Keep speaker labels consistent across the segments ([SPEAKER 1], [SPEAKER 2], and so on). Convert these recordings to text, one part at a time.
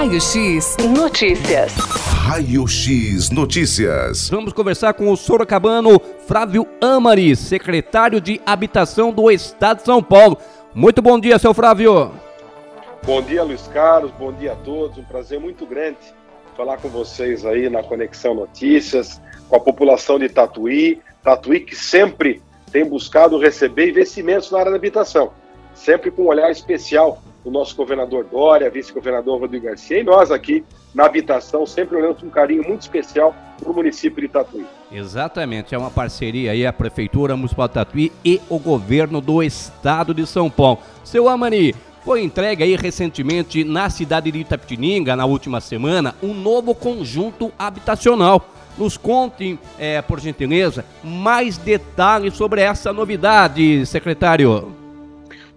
[SPEAKER 1] Raio X Notícias.
[SPEAKER 2] Raio X Notícias.
[SPEAKER 3] Vamos conversar com o sorocabano Flávio Amari, secretário de Habitação do Estado de São Paulo. Muito bom dia, seu Flávio.
[SPEAKER 4] Bom dia, Luiz Carlos. Bom dia a todos. Um prazer muito grande falar com vocês aí na Conexão Notícias, com a população de Tatuí. Tatuí que sempre tem buscado receber investimentos na área da habitação, sempre com um olhar especial do nosso governador Dória, vice-governador Rodrigo Garcia e nós aqui na habitação, sempre olhando com um carinho muito especial para o município de Tatuí.
[SPEAKER 3] Exatamente, é uma parceria aí a Prefeitura Municipal de Tatuí e o governo do estado de São Paulo. Seu Amani, foi entregue aí recentemente na cidade de Itapetininga, na última semana, um novo conjunto habitacional. Nos contem, é, por gentileza, mais detalhes sobre essa novidade, secretário.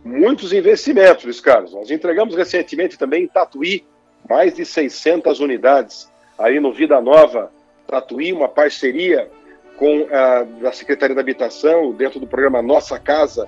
[SPEAKER 4] Muitos investimentos, Luiz Carlos. Nós entregamos recentemente também em Tatuí mais de 600 unidades aí no Vida Nova Tatuí, uma parceria com a da Secretaria da Habitação, dentro do programa Nossa Casa,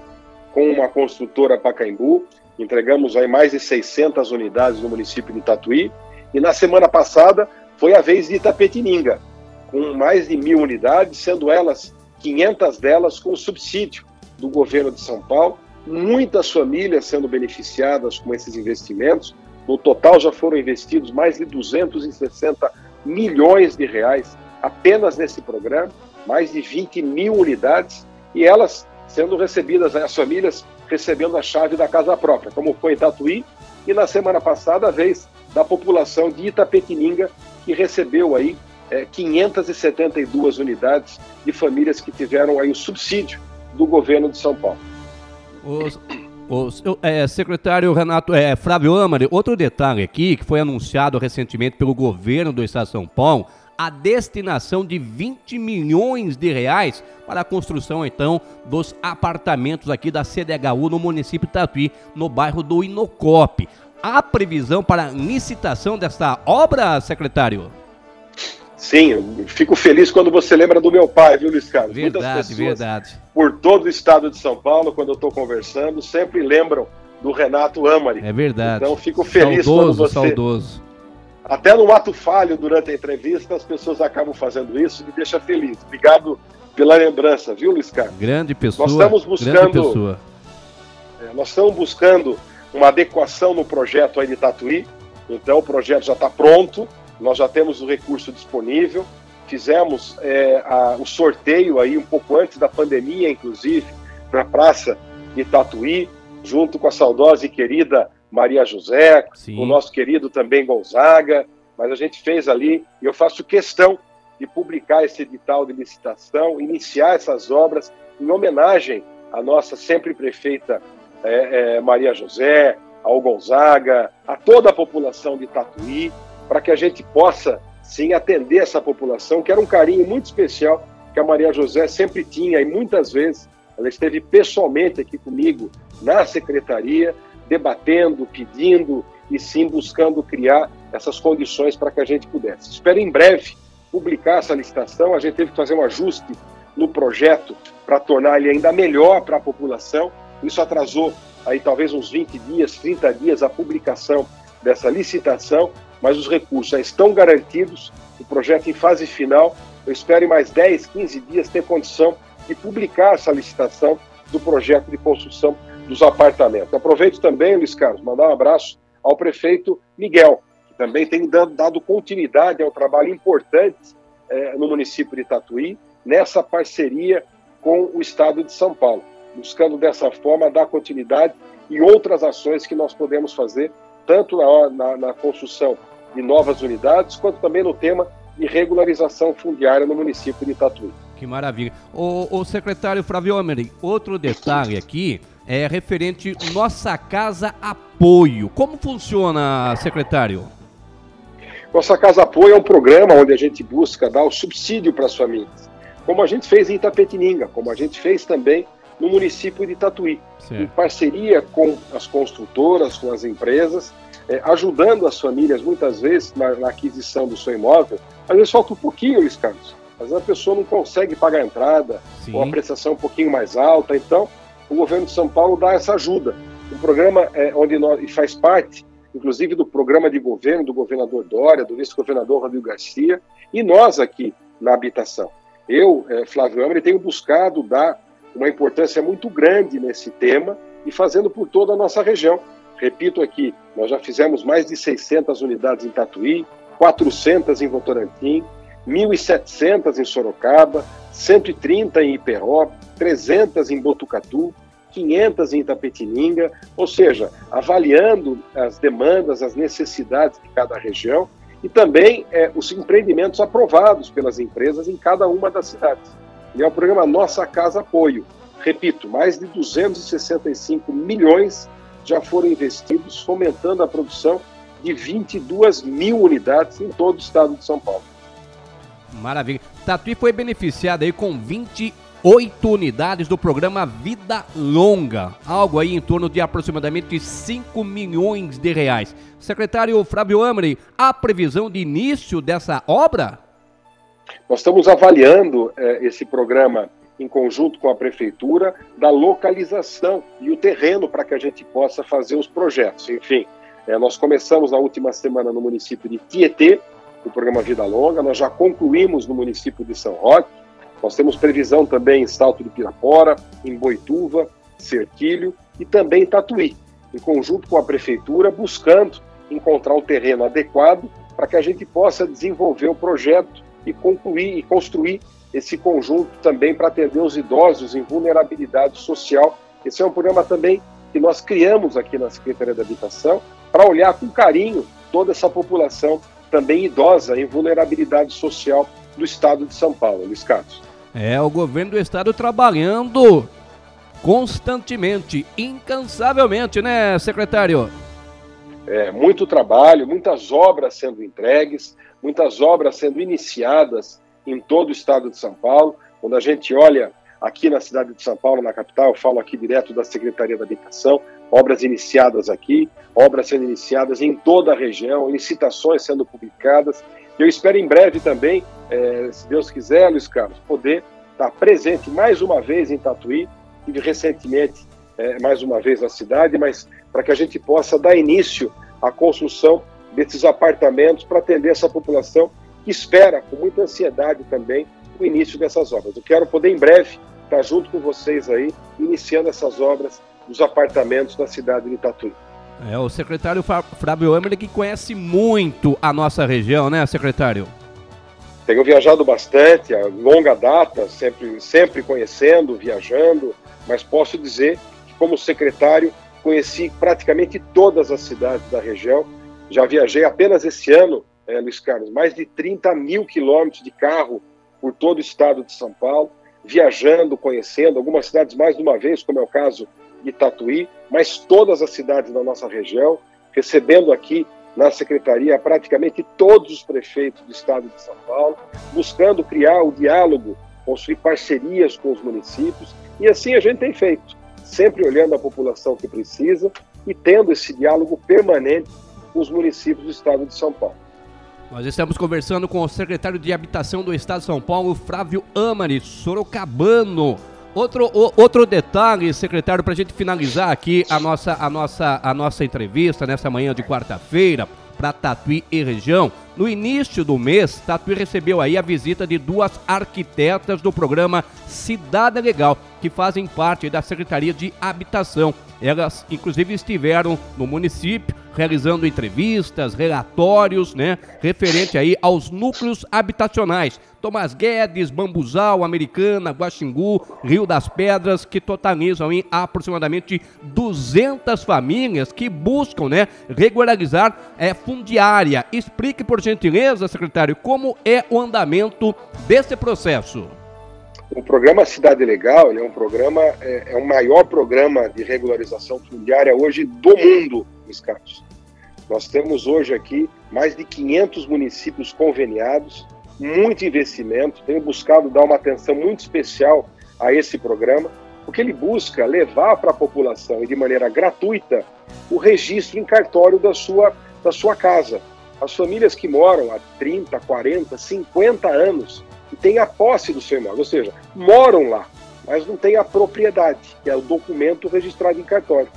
[SPEAKER 4] com uma construtora Pacaembu. Entregamos aí mais de 600 unidades no município de Tatuí. E na semana passada foi a vez de Itapetininga, com mais de mil unidades, sendo elas 500 delas com subsídio do governo de São Paulo. Muitas famílias sendo beneficiadas com esses investimentos. No total já foram investidos mais de 260 milhões de reais apenas nesse programa, mais de 20 mil unidades, e elas sendo recebidas, as famílias recebendo a chave da casa própria, como foi em Tatuí, e na semana passada a vez da população de Itapetininga, que recebeu aí é, 572 unidades de famílias que tiveram aí o subsídio do governo de São Paulo.
[SPEAKER 3] Os, os, é, secretário Renato é, Flávio Amari, outro detalhe aqui que foi anunciado recentemente pelo governo do Estado de São Paulo, a destinação de 20 milhões de reais para a construção, então, dos apartamentos aqui da CDHU no município de Tatuí, no bairro do Inocop. Há previsão para licitação desta obra, secretário?
[SPEAKER 4] Sim, fico feliz quando você lembra do meu pai, viu, Luiz Carlos?
[SPEAKER 3] Verdade, Muitas pessoas, verdade.
[SPEAKER 4] Por todo o estado de São Paulo, quando eu estou conversando, sempre lembram do Renato Amari.
[SPEAKER 3] É verdade.
[SPEAKER 4] Então fico feliz
[SPEAKER 3] saudoso,
[SPEAKER 4] quando você.
[SPEAKER 3] Saudoso.
[SPEAKER 4] Até no ato falho durante a entrevista, as pessoas acabam fazendo isso e me deixa feliz. Obrigado pela lembrança, viu, Luiz Carlos?
[SPEAKER 3] Grande pessoa.
[SPEAKER 4] Nós estamos buscando. É, nós estamos buscando uma adequação no projeto aí de Tatuí. Então o projeto já está pronto nós já temos o recurso disponível, fizemos é, a, o sorteio aí um pouco antes da pandemia, inclusive, na Praça de Tatuí, junto com a saudosa e querida Maria José, Sim. o nosso querido também Gonzaga, mas a gente fez ali, e eu faço questão de publicar esse edital de licitação, iniciar essas obras em homenagem à nossa sempre prefeita é, é, Maria José, ao Gonzaga, a toda a população de Tatuí, para que a gente possa, sim, atender essa população, que era um carinho muito especial que a Maria José sempre tinha e muitas vezes ela esteve pessoalmente aqui comigo na secretaria, debatendo, pedindo e sim buscando criar essas condições para que a gente pudesse. Espero em breve publicar essa licitação. A gente teve que fazer um ajuste no projeto para tornar ele ainda melhor para a população. Isso atrasou aí talvez uns 20 dias, 30 dias a publicação dessa licitação, mas os recursos já estão garantidos, o projeto em fase final. Eu espero em mais 10, 15 dias ter condição de publicar essa licitação do projeto de construção dos apartamentos. Aproveito também, Luiz Carlos, mandar um abraço ao prefeito Miguel, que também tem dado, continuidade ao trabalho importante eh, no município de Tatuí, nessa parceria com o Estado de São Paulo, buscando dessa forma dar continuidade e outras ações que nós podemos fazer, tanto na, na, na construção de novas unidades, quanto também no tema de regularização fundiária no município de Tatuí.
[SPEAKER 3] Que maravilha. O, o secretário Flávio Homem, outro detalhe aqui é referente Nossa Casa Apoio. Como funciona, secretário?
[SPEAKER 4] Nossa Casa Apoio é um programa onde a gente busca dar o subsídio para as famílias, como a gente fez em Itapetininga, como a gente fez também no município de Tatuí, em parceria com as construtoras, com as empresas, é, ajudando as famílias muitas vezes na, na, aquisição do seu imóvel, às vezes falta um pouquinho, Luiz Carlos. Às vezes a pessoa não consegue pagar a entrada, Sim. ou a prestação um pouquinho mais alta, então o governo de São Paulo dá essa ajuda. O programa é onde nós, e faz parte inclusive do programa de governo do governador Dória, do vice-governador Rodrigo Garcia, e nós aqui na habitação. Eu, eh, Flávio Amri, tenho buscado dar uma importância muito grande nesse tema e fazendo por toda a nossa região. Repito aqui, nós já fizemos mais de 600 unidades em Tatuí, 400 em Votorantim, 1.700 em Sorocaba, 130 em Iperó, 300 em Botucatu, 500 em Itapetininga, ou seja, avaliando as demandas, as necessidades de cada região e também é, os empreendimentos aprovados pelas empresas em cada uma das cidades. E é o programa Nossa Casa Apoio. Repito, mais de 265 milhões já foram investidos, fomentando a produção de 22 mil unidades em todo o estado de São Paulo.
[SPEAKER 3] Maravilha. Tatuí foi beneficiado aí com 28 unidades do programa Vida Longa, algo aí em torno de aproximadamente 5 milhões de reais. Secretário Flávio Amri, a previsão de início dessa obra?
[SPEAKER 4] Nós estamos avaliando eh, esse programa em conjunto com a prefeitura da localização e o terreno para que a gente possa fazer os projetos. Enfim, eh, nós começamos na última semana no município de Tietê, o programa Vida Longa, nós já concluímos no município de São Roque, nós temos previsão também em Salto de Pirapora, em Boituva, Cerquilho e também em Tatuí, em conjunto com a prefeitura, buscando encontrar um terreno adequado para que a gente possa desenvolver o projeto e concluir e construir esse conjunto também para atender os idosos em vulnerabilidade social. Esse é um programa também que nós criamos aqui na Secretaria da Habitação para olhar com carinho toda essa população também idosa em vulnerabilidade social do estado de São Paulo, Luiz Carlos.
[SPEAKER 3] É, o governo do estado trabalhando constantemente, incansavelmente, né, secretário?
[SPEAKER 4] É, muito trabalho, muitas obras sendo entregues, muitas obras sendo iniciadas em todo o estado de São Paulo. Quando a gente olha aqui na cidade de São Paulo, na capital, eu falo aqui direto da Secretaria da Habitação, obras iniciadas aqui, obras sendo iniciadas em toda a região, licitações sendo publicadas. Eu espero em breve também, é, se Deus quiser, Luiz Carlos, poder estar presente mais uma vez em Tatuí, e recentemente é, mais uma vez na cidade, mas para que a gente possa dar início à construção desses apartamentos para atender essa população que espera com muita ansiedade também o início dessas obras. Eu quero poder em breve estar junto com vocês aí, iniciando essas obras dos apartamentos da cidade de Tatuí.
[SPEAKER 3] É, o secretário Flávio Emily que conhece muito a nossa região, né, secretário?
[SPEAKER 4] Tenho viajado bastante, a longa data, sempre, sempre conhecendo, viajando, mas posso dizer que, como secretário, conheci praticamente todas as cidades da região. Já viajei apenas esse ano, é, Luiz Carlos, mais de 30 mil quilômetros de carro por todo o estado de São Paulo, viajando, conhecendo algumas cidades mais de uma vez, como é o caso de Tatuí, mas todas as cidades da nossa região, recebendo aqui na secretaria praticamente todos os prefeitos do estado de São Paulo, buscando criar o diálogo, construir parcerias com os municípios, e assim a gente tem feito, sempre olhando a população que precisa e tendo esse diálogo permanente com os municípios do estado de São Paulo.
[SPEAKER 3] Nós estamos conversando com o secretário de Habitação do Estado de São Paulo, Flávio Amari, Sorocabano. Outro, o, outro detalhe, secretário, para a gente finalizar aqui a nossa, a, nossa, a nossa entrevista nessa manhã de quarta-feira para Tatuí e região. No início do mês, Tatuí recebeu aí a visita de duas arquitetas do programa Cidade Legal, que fazem parte da Secretaria de Habitação. Elas, inclusive, estiveram no município realizando entrevistas, relatórios, né, referente aí aos núcleos habitacionais. Tomás Guedes, Bambuzal, Americana, Guaxingu, Rio das Pedras, que totalizam em aproximadamente 200 famílias que buscam, né, regularizar é, fundiária. Explique, por gentileza, secretário, como é o andamento desse processo.
[SPEAKER 4] O programa Cidade Legal é um programa, é, é o maior programa de regularização fundiária hoje do mundo, Carlos. Nós temos hoje aqui mais de 500 municípios conveniados, muito investimento. Tenho buscado dar uma atenção muito especial a esse programa, porque ele busca levar para a população e de maneira gratuita o registro em cartório da sua, da sua casa. As famílias que moram há 30, 40, 50 anos e têm a posse do seu imóvel, ou seja, moram lá, mas não têm a propriedade, que é o documento registrado em cartório.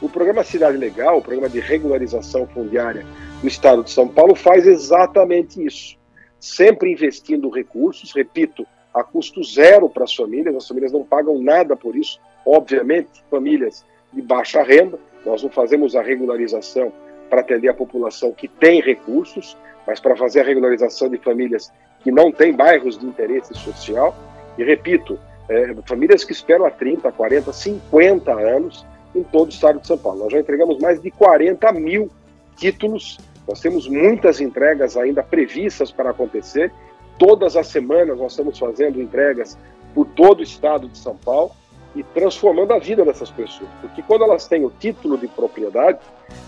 [SPEAKER 4] O programa Cidade Legal, o programa de regularização fundiária do Estado de São Paulo, faz exatamente isso. Sempre investindo recursos, repito, a custo zero para as famílias, as famílias não pagam nada por isso, obviamente, famílias de baixa renda, nós não fazemos a regularização para atender a população que tem recursos, mas para fazer a regularização de famílias que não têm bairros de interesse social. E repito, é, famílias que esperam há 30, 40, 50 anos em todo o estado de São Paulo. Nós já entregamos mais de 40 mil títulos, nós temos muitas entregas ainda previstas para acontecer. Todas as semanas nós estamos fazendo entregas por todo o estado de São Paulo e transformando a vida dessas pessoas. Porque quando elas têm o título de propriedade,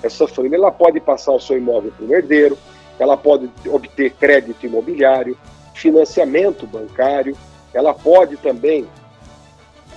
[SPEAKER 4] essa família ela pode passar o seu imóvel para um herdeiro, ela pode obter crédito imobiliário, financiamento bancário, ela pode também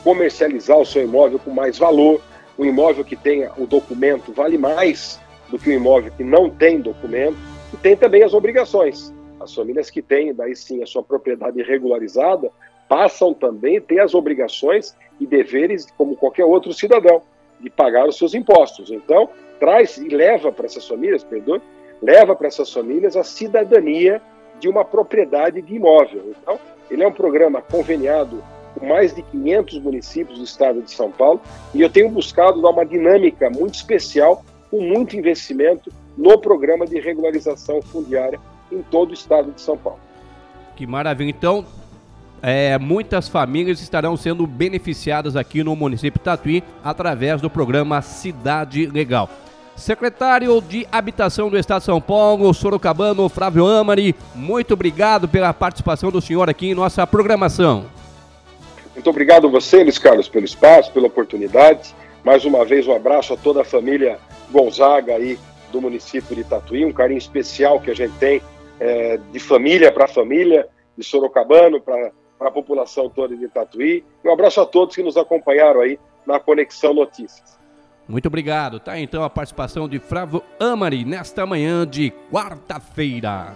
[SPEAKER 4] comercializar o seu imóvel com mais valor. O imóvel que tenha o documento vale mais do que o imóvel que não tem documento. E tem também as obrigações. As famílias que têm, daí sim, a sua propriedade regularizada, passam também a ter as obrigações e deveres como qualquer outro cidadão, de pagar os seus impostos. Então, traz e leva para essas famílias, perdoe, leva para essas famílias a cidadania de uma propriedade de imóvel. Então, ele é um programa conveniado mais de 500 municípios do estado de São Paulo e eu tenho buscado dar uma dinâmica muito especial, com muito investimento no programa de regularização fundiária em todo o estado de São Paulo.
[SPEAKER 3] Que maravilha. Então, é, muitas famílias estarão sendo beneficiadas aqui no município de Tatuí através do programa Cidade Legal. Secretário de Habitação do Estado de São Paulo, Sorocabano, Flávio Amari, muito obrigado pela participação do senhor aqui em nossa programação.
[SPEAKER 4] Muito obrigado a você, Luiz Carlos, pelo espaço, pela oportunidade. Mais uma vez, um abraço a toda a família Gonzaga aí do município de Tatuí, um carinho especial que a gente tem é, de família para família, de Sorocabano para a população toda de Tatuí. Um abraço a todos que nos acompanharam aí na Conexão Notícias.
[SPEAKER 3] Muito obrigado. Tá então a participação de Flávio Amari nesta manhã de quarta-feira.